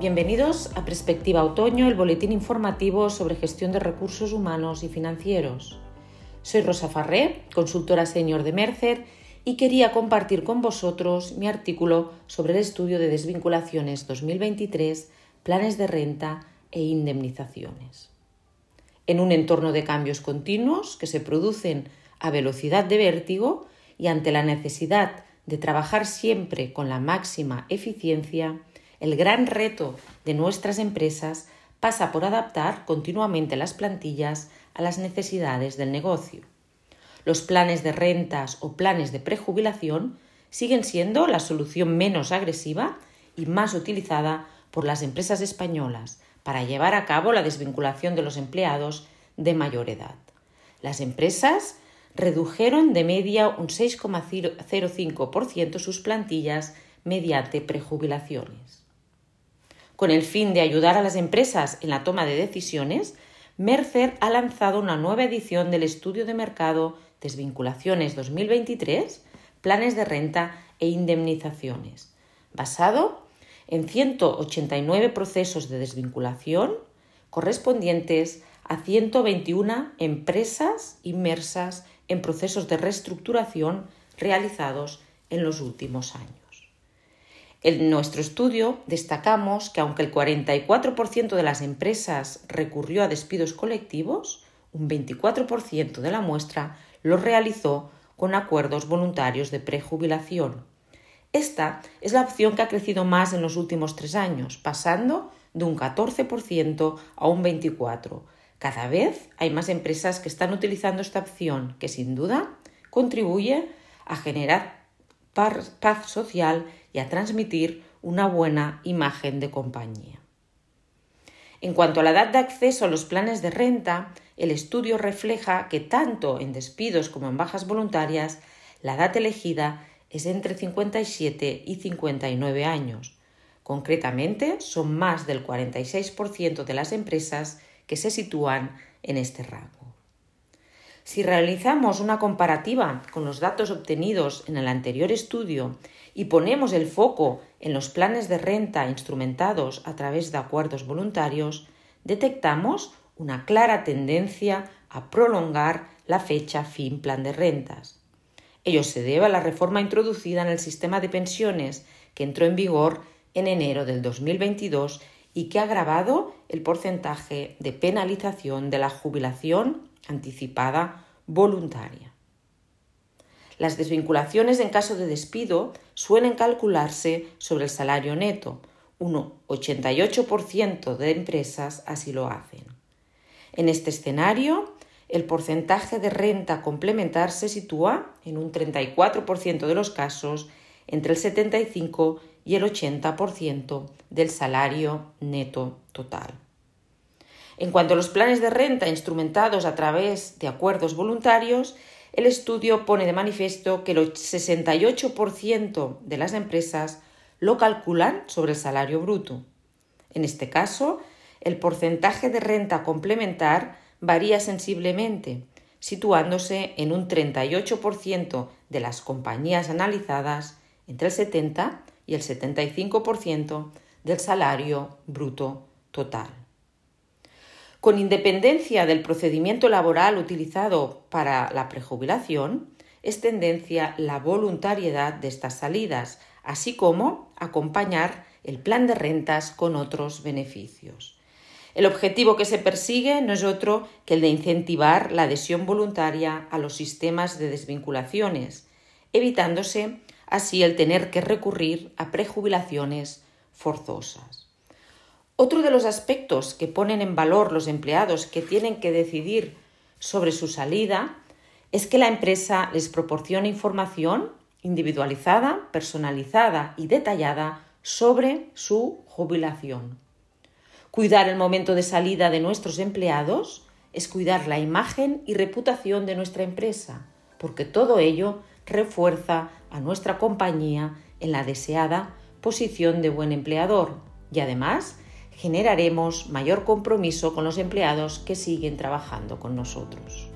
Bienvenidos a Perspectiva Otoño, el boletín informativo sobre gestión de recursos humanos y financieros. Soy Rosa Farré, consultora senior de Mercer, y quería compartir con vosotros mi artículo sobre el estudio de desvinculaciones 2023, planes de renta e indemnizaciones. En un entorno de cambios continuos que se producen a velocidad de vértigo y ante la necesidad de trabajar siempre con la máxima eficiencia, el gran reto de nuestras empresas pasa por adaptar continuamente las plantillas a las necesidades del negocio. Los planes de rentas o planes de prejubilación siguen siendo la solución menos agresiva y más utilizada por las empresas españolas para llevar a cabo la desvinculación de los empleados de mayor edad. Las empresas redujeron de media un 6,05% sus plantillas mediante prejubilaciones. Con el fin de ayudar a las empresas en la toma de decisiones, Mercer ha lanzado una nueva edición del estudio de mercado Desvinculaciones 2023, planes de renta e indemnizaciones, basado en 189 procesos de desvinculación correspondientes a 121 empresas inmersas en procesos de reestructuración realizados en los últimos años. En nuestro estudio destacamos que aunque el 44% de las empresas recurrió a despidos colectivos, un 24% de la muestra lo realizó con acuerdos voluntarios de prejubilación. Esta es la opción que ha crecido más en los últimos tres años, pasando de un 14% a un 24%. Cada vez hay más empresas que están utilizando esta opción, que sin duda contribuye a generar paz social y a transmitir una buena imagen de compañía. En cuanto a la edad de acceso a los planes de renta, el estudio refleja que tanto en despidos como en bajas voluntarias, la edad elegida es entre 57 y 59 años. Concretamente, son más del 46% de las empresas que se sitúan en este rango. Si realizamos una comparativa con los datos obtenidos en el anterior estudio y ponemos el foco en los planes de renta instrumentados a través de acuerdos voluntarios, detectamos una clara tendencia a prolongar la fecha fin plan de rentas. Ello se debe a la reforma introducida en el sistema de pensiones que entró en vigor en enero del 2022 y que ha agravado el porcentaje de penalización de la jubilación anticipada voluntaria. Las desvinculaciones en caso de despido suelen calcularse sobre el salario neto. Un 88% de empresas así lo hacen. En este escenario, el porcentaje de renta complementar se sitúa en un 34% de los casos entre el 75 y el 80% del salario neto total. En cuanto a los planes de renta instrumentados a través de acuerdos voluntarios, el estudio pone de manifiesto que el 68% de las empresas lo calculan sobre el salario bruto. En este caso, el porcentaje de renta complementar varía sensiblemente, situándose en un 38% de las compañías analizadas entre el 70 y el 75% del salario bruto total. Con independencia del procedimiento laboral utilizado para la prejubilación, es tendencia la voluntariedad de estas salidas, así como acompañar el plan de rentas con otros beneficios. El objetivo que se persigue no es otro que el de incentivar la adhesión voluntaria a los sistemas de desvinculaciones, evitándose así el tener que recurrir a prejubilaciones forzosas. Otro de los aspectos que ponen en valor los empleados que tienen que decidir sobre su salida es que la empresa les proporciona información individualizada, personalizada y detallada sobre su jubilación. Cuidar el momento de salida de nuestros empleados es cuidar la imagen y reputación de nuestra empresa, porque todo ello refuerza a nuestra compañía en la deseada posición de buen empleador y además generaremos mayor compromiso con los empleados que siguen trabajando con nosotros.